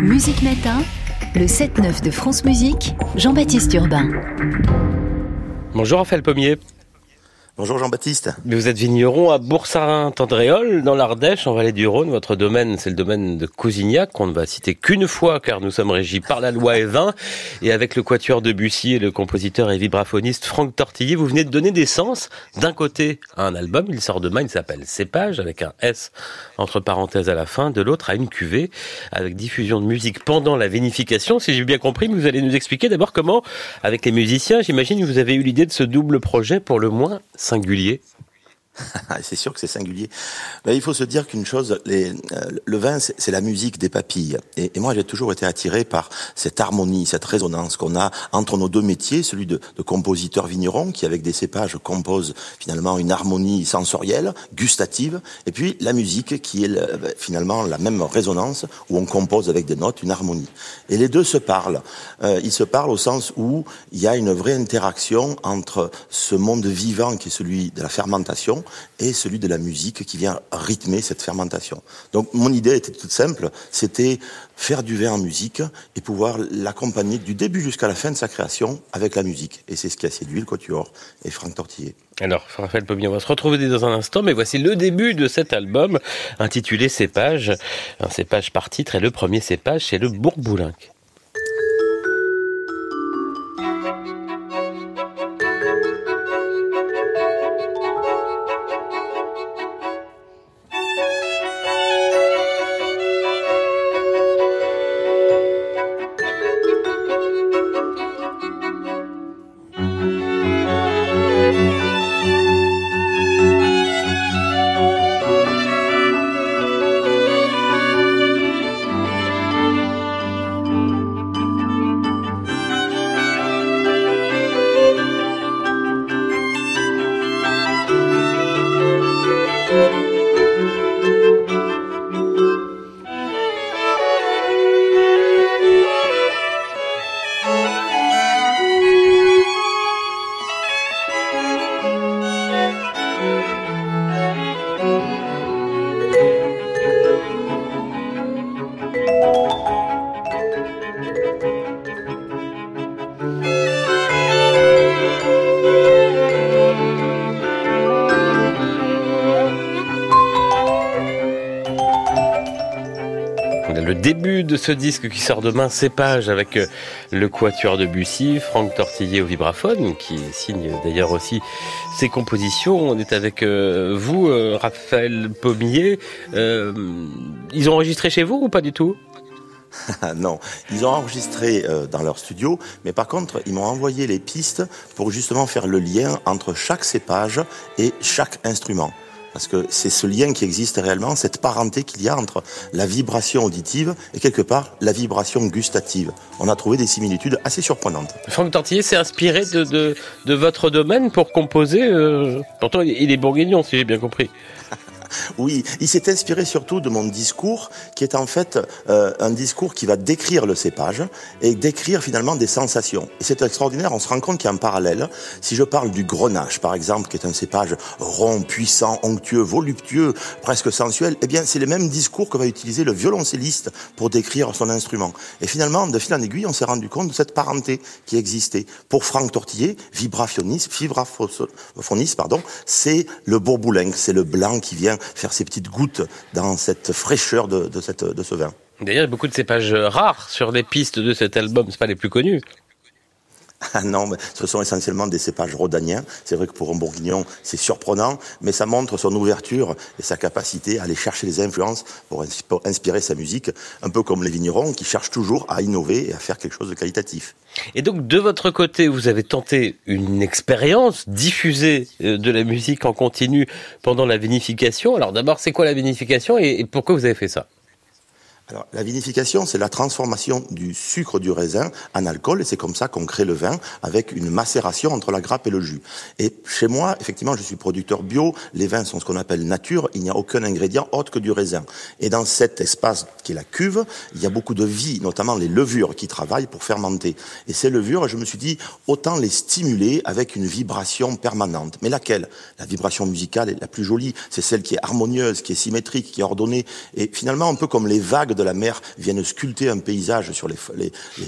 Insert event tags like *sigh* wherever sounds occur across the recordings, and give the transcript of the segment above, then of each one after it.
Musique Matin, le 7-9 de France Musique, Jean-Baptiste Urbain. Bonjour Raphaël Pommier. Bonjour Jean-Baptiste. Vous êtes vigneron à Boursarin-Tendréol, dans l'Ardèche, en vallée du Rhône. Votre domaine, c'est le domaine de Cousignac, qu'on ne va citer qu'une fois, car nous sommes régis par la loi E20. Et avec le quatuor de Bussy et le compositeur et vibraphoniste Franck Tortillier, vous venez de donner des sens, d'un côté, à un album, il sort demain, il s'appelle Cépage, avec un S entre parenthèses à la fin, de l'autre à une cuvée, avec diffusion de musique pendant la vinification. Si j'ai bien compris, vous allez nous expliquer d'abord comment, avec les musiciens, j'imagine que vous avez eu l'idée de ce double projet pour le moins singulier *laughs* c'est sûr que c'est singulier. Mais il faut se dire qu'une chose, les, euh, le vin, c'est la musique des papilles. Et, moi, j'ai toujours été attiré par cette harmonie, cette résonance qu'on a entre nos deux métiers, celui de, de compositeur vigneron, qui avec des cépages compose finalement une harmonie sensorielle, gustative, et puis la musique, qui est finalement la même résonance, où on compose avec des notes une harmonie. Et les deux se parlent. Euh, ils se parlent au sens où il y a une vraie interaction entre ce monde vivant qui est celui de la fermentation et celui de la musique qui vient rythmer cette fermentation. Donc mon idée était toute simple, c'était faire du vin en musique et pouvoir l'accompagner du début jusqu'à la fin de sa création avec la musique. Et c'est ce qui a séduit le Quatuor et Franck Tortillet. Alors, Raphaël Pommier, on va se retrouver dans un instant, mais voici le début de cet album intitulé Cépage. Un cépage par titre, et le premier cépage, c'est le Bourboulinc. Ce disque qui sort demain, Cépage, avec euh, le quatuor de Bussy, Franck Tortillier au vibraphone, qui signe d'ailleurs aussi ses compositions. On est avec euh, vous, euh, Raphaël Pommier. ils ont enregistré chez vous ou pas du tout? *laughs* Non, ils ont enregistré dans leur studio, mais par contre, ils m'ont envoyé les pistes pour justement faire le lien entre chaque cépage et chaque instrument. Parce que c'est ce lien qui existe réellement, cette parenté qu'il y a entre la vibration auditive et quelque part la vibration gustative. On a trouvé des similitudes assez surprenantes. Franck Tortillier s'est inspiré de, de, de, votre domaine pour composer. Euh... Pourtant, il est bourguignon, si j'ai bien compris. *laughs* Oui, il s'est inspiré surtout de mon discours, qui est en fait euh, un discours qui va décrire le cépage et décrire finalement des sensations. Et c'est extraordinaire, on se rend compte qu'il y a un parallèle. Si je parle du grenache, par exemple, qui est un cépage rond, puissant, onctueux, voluptueux, presque sensuel, eh bien c'est le même discours que va utiliser le violoncelliste pour décrire son instrument. Et finalement, de fil en aiguille, on s'est rendu compte de cette parenté qui existait. Pour Franck Tortillier, vibraphoniste, vibraphoniste, pardon, c'est le bourboulingue, c'est le blanc qui vient faire ces petites gouttes dans cette fraîcheur de, de ce vin. D'ailleurs, il y a beaucoup de cépages rares sur les pistes de cet album, c'est pas les plus connus. *laughs* Ah non, mais ce sont essentiellement des cépages rhodaniens. C'est vrai que pour un bourguignon, c'est surprenant, mais ça montre son ouverture et sa capacité à aller chercher les influences pour inspirer sa musique, un peu comme les vignerons qui cherchent toujours à innover et à faire quelque chose de qualitatif. Et donc, de votre côté, vous avez tenté une expérience, diffuser euh, de la musique en continu pendant la vinification. Alors d'abord, c'est quoi la vinification et pourquoi vous avez fait ça? Alors, la vinification, c'est la transformation du sucre du raisin en alcool, et c'est comme ça qu'on crée le vin, avec une macération entre la grappe et le jus. Et chez moi, effectivement, je suis producteur bio, les vins sont ce qu'on appelle nature, il n'y a aucun ingrédient autre que du raisin. Et dans cet espace qui est la cuve, il y a beaucoup de vie, notamment les levures qui travaillent pour fermenter. Et ces levures, je me suis dit, autant les stimuler avec une vibration permanente. Mais laquelle? La vibration musicale est la plus jolie, c'est celle qui est harmonieuse, qui est symétrique, qui est ordonnée, et finalement un peu comme les vagues de la mer viennent sculpter un paysage sur les,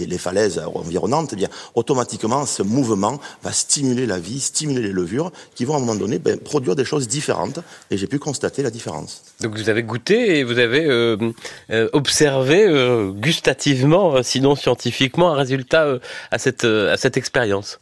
les, falaises environnantes, eh bien, automatiquement, ce mouvement va stimuler la vie, stimuler les levures, qui vont à un moment donné ben, produire des choses différentes. Et j'ai pu constater la différence. Donc vous avez goûté et vous avez euh, euh, observé euh, gustativement, sinon scientifiquement, un résultat à cette, à cette expérience.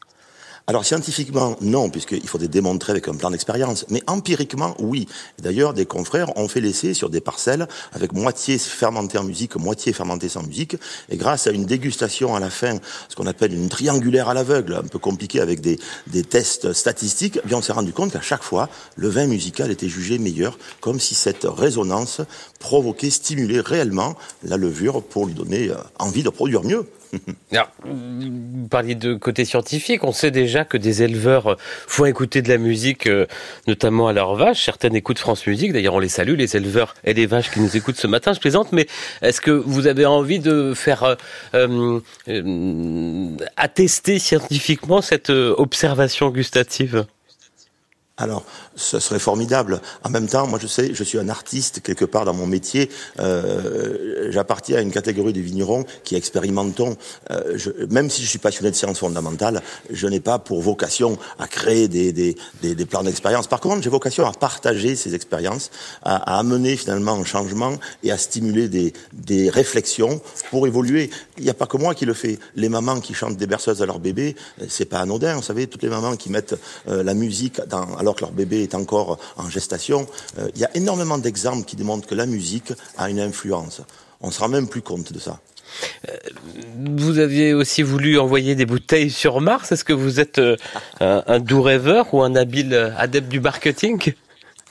Alors scientifiquement, non, puisqu'il faudrait démontrer avec un plan d'expérience. Mais empiriquement, oui. D'ailleurs, des confrères ont fait l'essai sur des parcelles avec moitié fermenté en musique, moitié fermenté sans musique. Et grâce à une dégustation à la fin, ce qu'on appelle une triangulaire à l'aveugle, un peu compliqué avec des, des tests statistiques, eh bien on s'est rendu compte qu'à chaque fois, le vin musical était jugé meilleur, comme si cette résonance provoquait, stimulait réellement la levure pour lui donner euh, envie de produire mieux. *laughs* Alors, vous parliez de côté scientifique. On sait déjà que des éleveurs font écouter de la musique, euh, notamment à leurs vaches. Certaines écoutent France Musique. D'ailleurs, on les salue, les éleveurs et les vaches qui nous écoutent ce matin. Je plaisante, mais est-ce que vous avez envie de faire euh, euh, attester scientifiquement cette observation gustative? Alors, ce serait formidable. En même temps, moi, je sais, je suis un artiste quelque part dans mon métier. Euh, J'appartiens à une catégorie de vignerons qui expérimentons. Euh, même si je suis passionné de sciences fondamentales, je n'ai pas pour vocation à créer des, des, des, plans d'expérience. Par contre, j'ai vocation à partager ces expériences, à, à, amener finalement un changement et à stimuler des, des réflexions pour évoluer. Il n'y a pas que moi qui le fais. Les mamans qui chantent des berceuses à leur bébé, c'est pas anodin. Vous savez, toutes les mamans qui mettent euh, la musique dans alors que leur bébé est encore en gestation. Euh, il y a énormément d'exemples qui démontrent que la musique a une influence. On ne se rend même plus compte de ça. Euh, vous aviez aussi voulu envoyer des bouteilles sur Mars. Est-ce que vous êtes euh, un doux rêveur ou un habile adepte du marketing?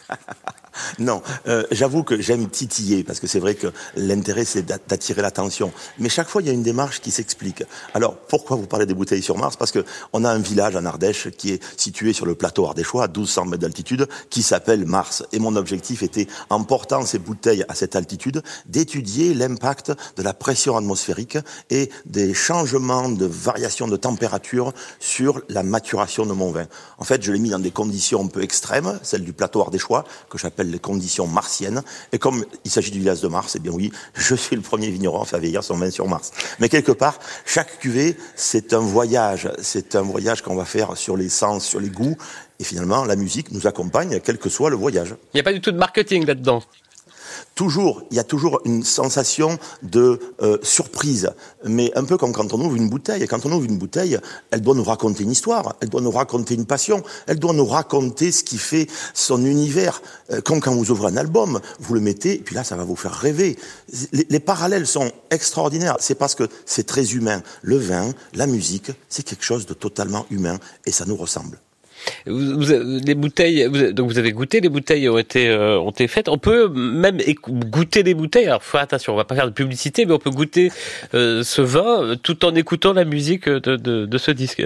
*laughs* non, euh, j'avoue que j'aime titiller parce que c'est vrai que l'intérêt c'est d'attirer l'attention. Mais chaque fois il y a une démarche qui s'explique. Alors pourquoi vous parlez des bouteilles sur Mars? Parce que on a un village en Ardèche qui est situé sur le plateau ardéchois à 1200 mètres d'altitude qui s'appelle Mars. Et mon objectif était, en portant ces bouteilles à cette altitude, d'étudier l'impact de la pression atmosphérique et des changements de variation de température sur la maturation de mon vin. En fait, je l'ai mis dans des conditions un peu extrêmes, celles du plateau ardéchois que j'appelle les conditions martiennes. Et comme il s'agit du village de Mars, eh bien oui, *laughs* je suis le premier vigneron à faire vieillir son vin sur Mars. Mais quelque part, chaque cuvée, c'est un voyage. C'est un voyage qu'on va faire sur les sens, sur les goûts. Et finalement, la musique nous accompagne, quel que soit le voyage. Il n'y a pas du tout de marketing là-dedans toujours, il y a toujours une sensation de euh, surprise, mais un peu comme quand on ouvre une bouteille. Quand on ouvre une bouteille, elle doit nous raconter une histoire, elle doit nous raconter une passion, elle doit nous raconter ce qui fait son univers. Euh, comme quand vous ouvrez un album, vous le mettez, et puis là, ça va vous faire rêver. Les parallèles sont extraordinaires. C'est parce que c'est très humain. Le vin, la musique, c'est quelque chose de totalement humain, et ça nous ressemble. Vous, les bouteilles, donc vous avez goûté, les bouteilles ont été euh, ont été faites. On peut même goûter les bouteilles. Alors, faut attention, on va pas faire de publicité, mais on peut goûter euh, ce vin euh, tout en écoutant la musique de, de, ce disque.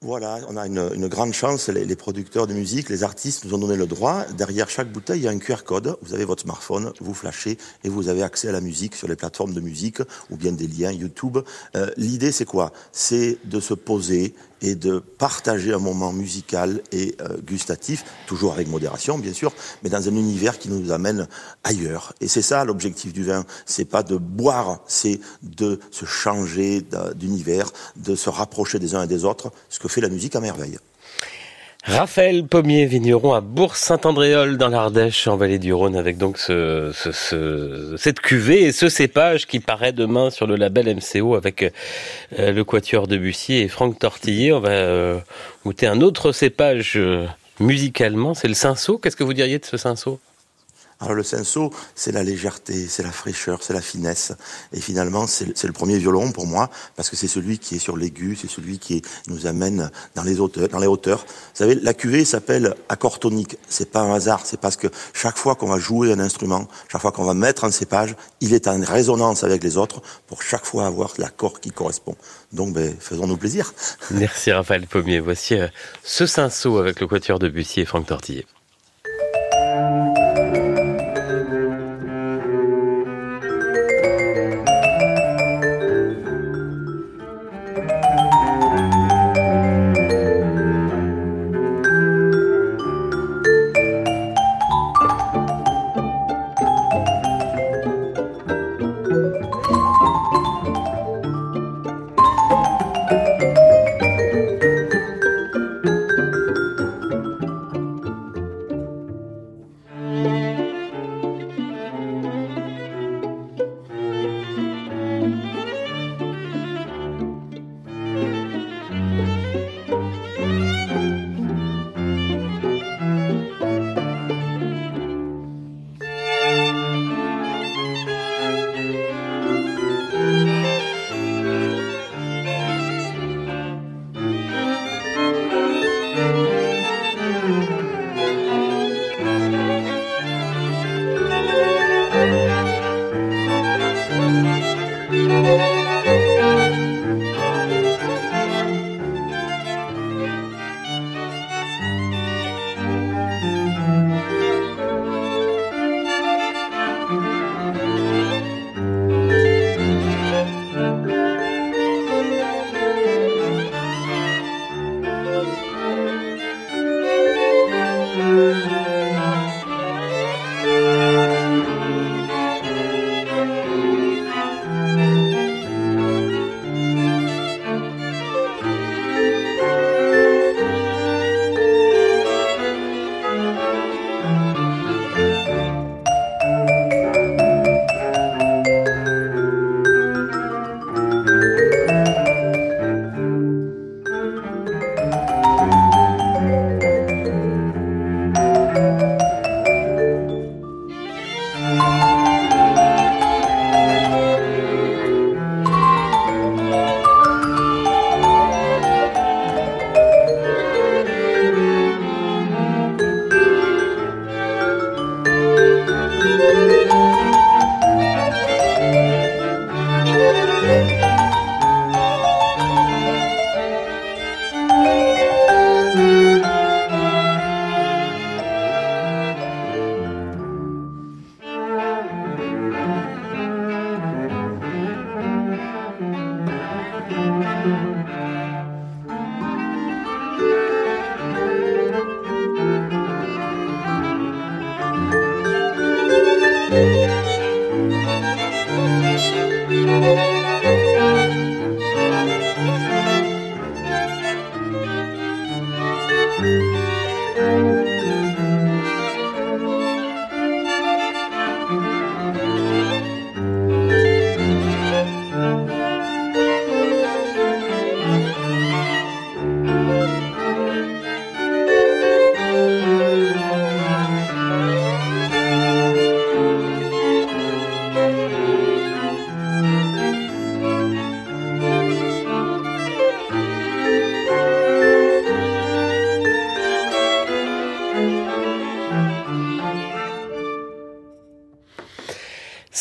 Voilà, on a une, une grande chance, les, producteurs de musique, les artistes nous ont donné le droit. Derrière chaque bouteille, il y a un QR code. Vous avez votre smartphone, vous flashez et vous avez accès à la musique sur les plateformes de musique ou bien des liens YouTube. L'idée, c'est quoi? C'est de se poser et de partager un moment musical et euh, gustatif, toujours avec modération bien sûr, mais dans un univers qui nous amène ailleurs. Et c'est ça l'objectif du vin, c'est pas de boire, c'est de se changer d'univers, de se rapprocher des uns et des autres, ce que fait la musique à merveille. Raphaël Pommier, vigneron à Bourg-Saint-Andréol dans l'Ardèche, en vallée du Rhône, avec donc ce, ce, ce, cette cuvée et ce cépage qui paraît demain sur le label MCO avec euh, le Quatuor de Bussy et Franck Tortillé. On va euh, goûter un autre cépage euh, musicalement, c'est le cinceau. Qu'est-ce que vous diriez de ce cinceau? Alors le senso, c'est la légèreté, c'est la fraîcheur, c'est la finesse. Et finalement, c'est le premier violon pour moi, parce que c'est celui qui est sur l'aigu, c'est celui qui nous amène dans les hauteurs. Vous savez, la cuvée s'appelle accord tonique. C'est pas un hasard, c'est parce que chaque fois qu'on va jouer un instrument, chaque fois qu'on va mettre un cépage, il est en résonance avec les autres pour chaque fois avoir l'accord qui correspond. Donc, ben, faisons-nous plaisir. *laughs* Merci Raphaël Pommier. Voici euh, ce cinceau avec le quatuor de Bussy et Franck Tortillet.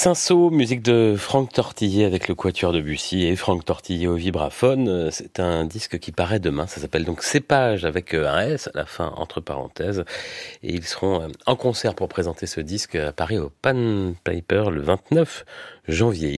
Cinceau, musique de Franck Tortillé avec le quatuor de Bussy et Franck Tortillé au vibraphone. C'est un disque qui paraît demain. Ça s'appelle donc Cépage avec euh, un S à la fin, entre parenthèses. Et ils seront euh, en concert pour présenter ce disque à Paris au Pan Paper le 29 janvier.